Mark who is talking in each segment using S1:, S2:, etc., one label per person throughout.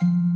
S1: Thank you.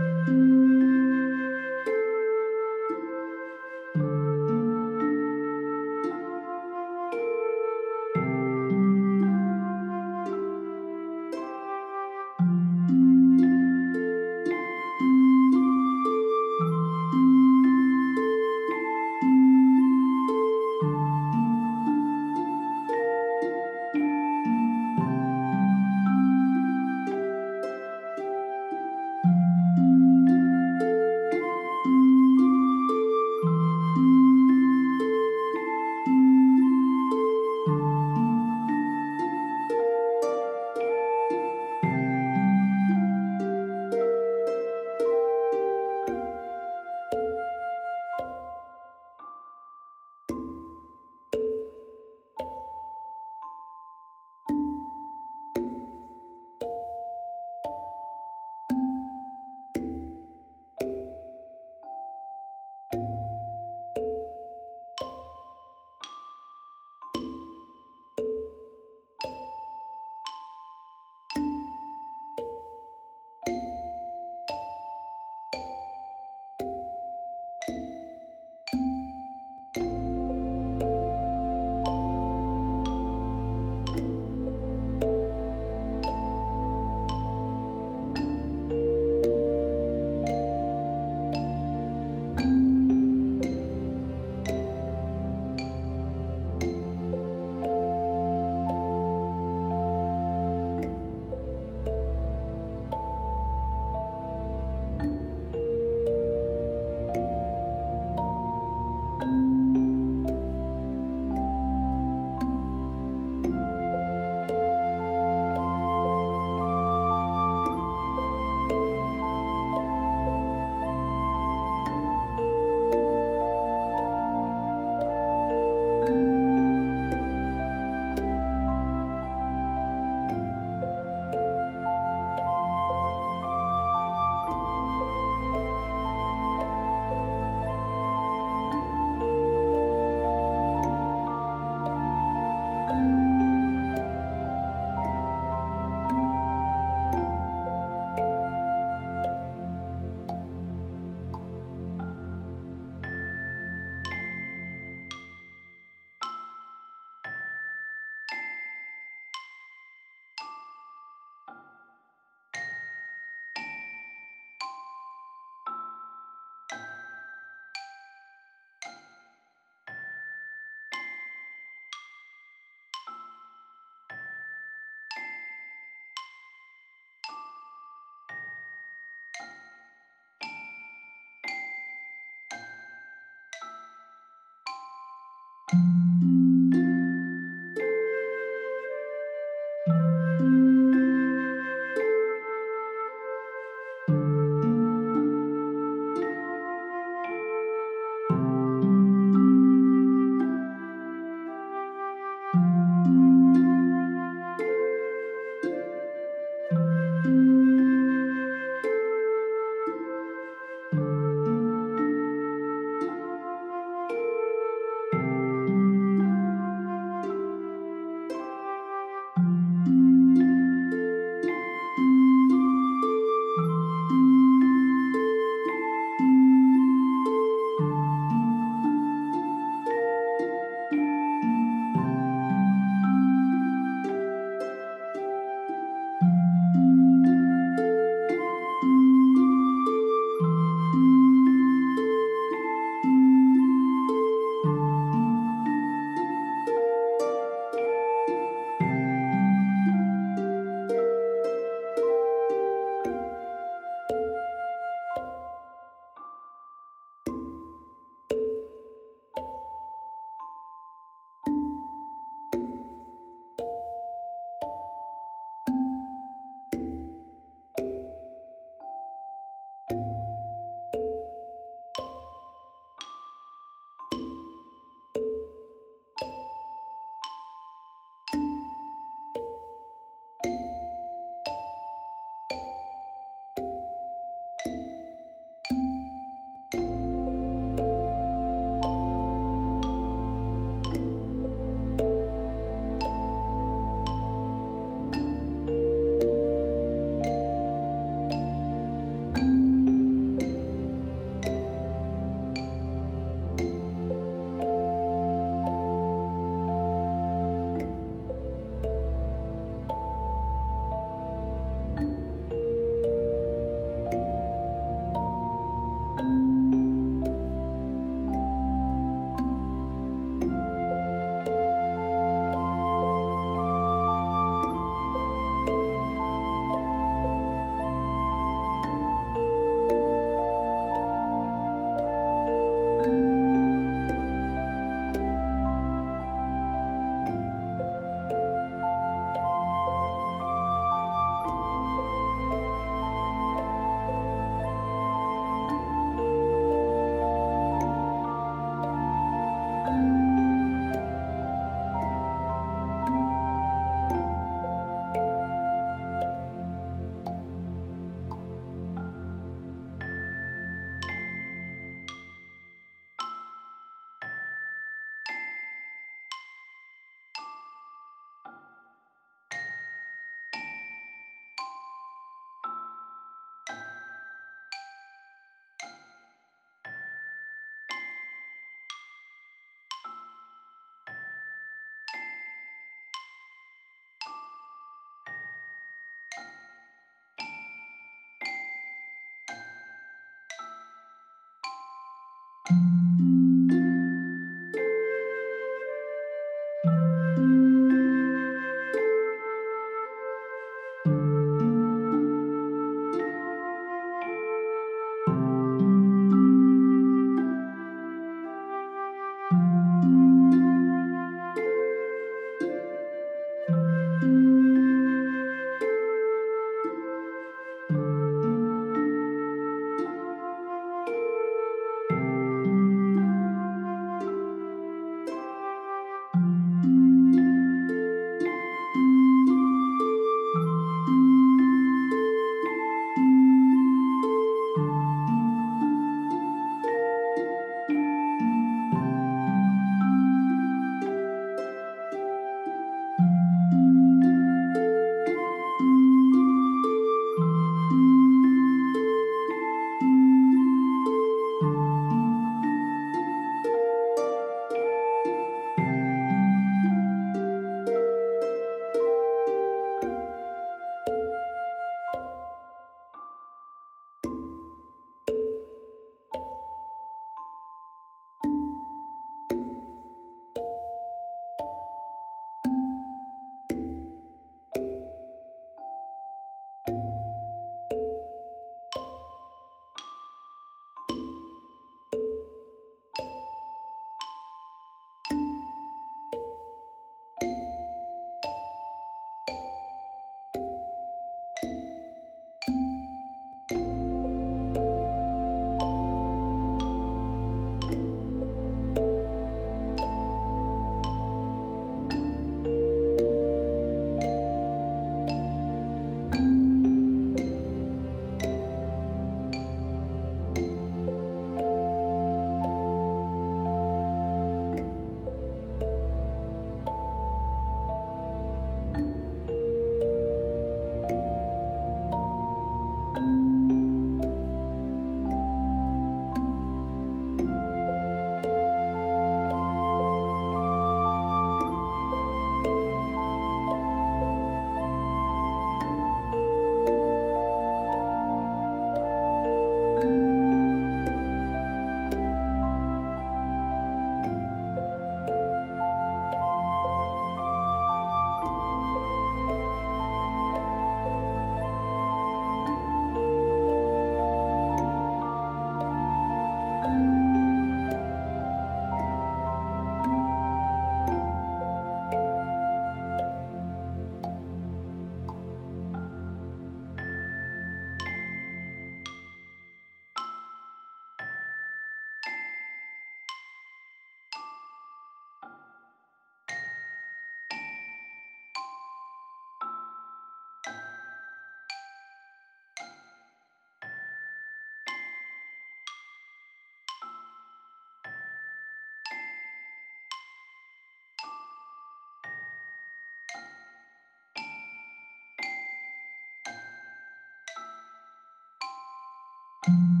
S1: you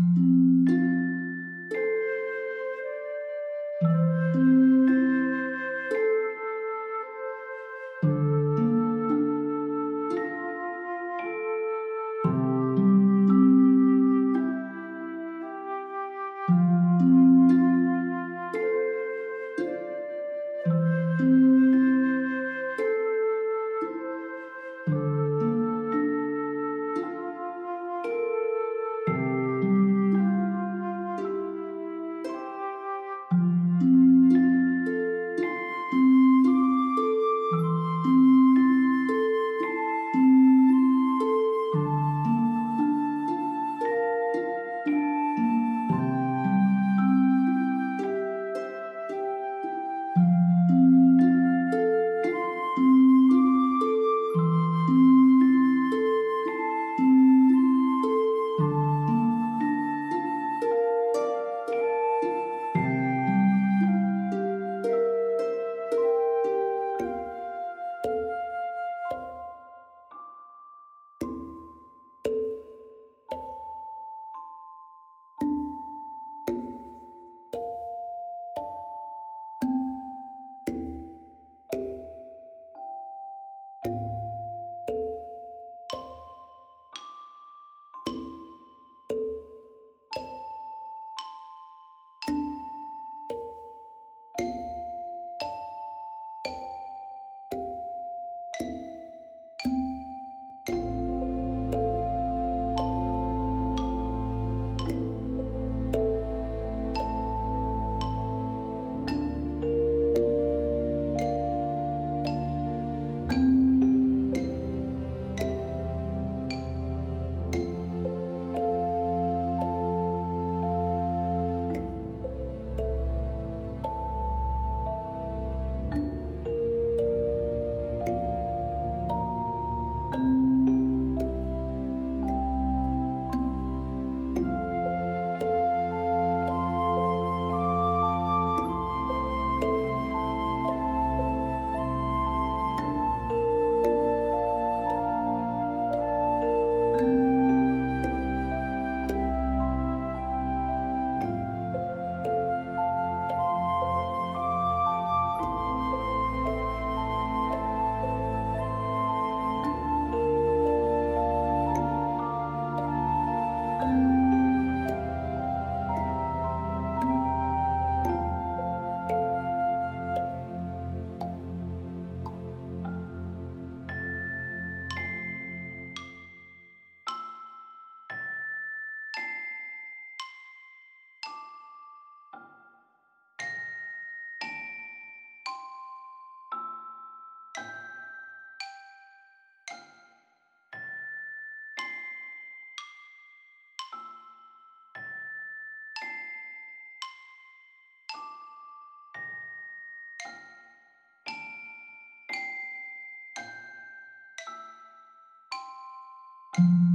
S1: thank you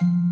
S1: Thank you.